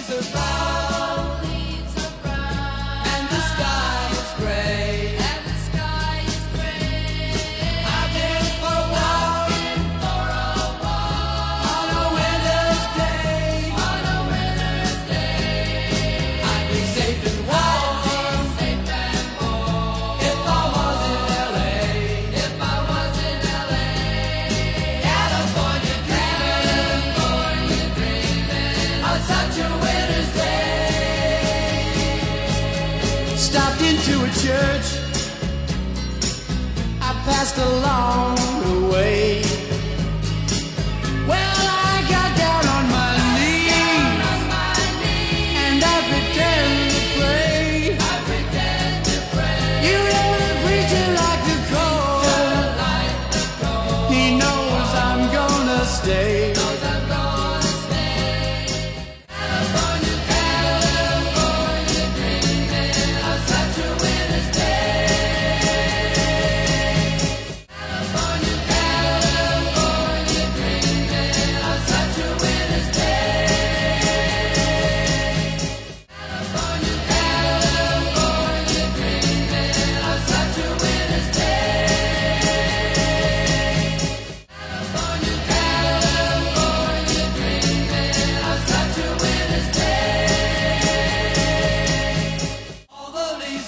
Jesus. Stopped into a church. I passed along the way.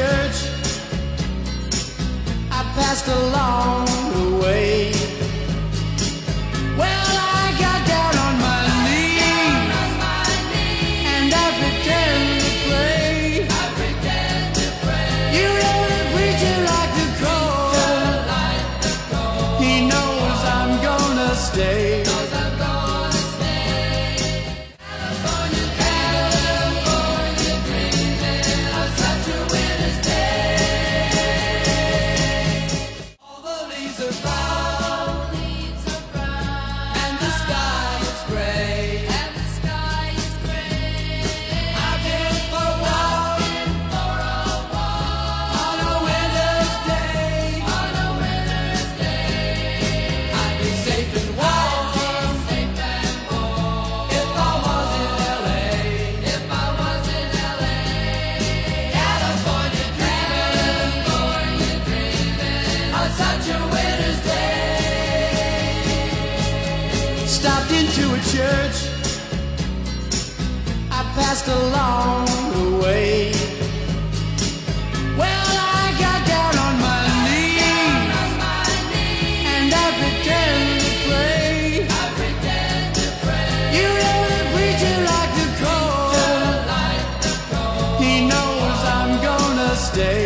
church. I passed along the way. stopped into a church I passed along the way. Well, I got down on my knees, and I pretended to pray. You know the preacher like the call. He knows I'm gonna stay.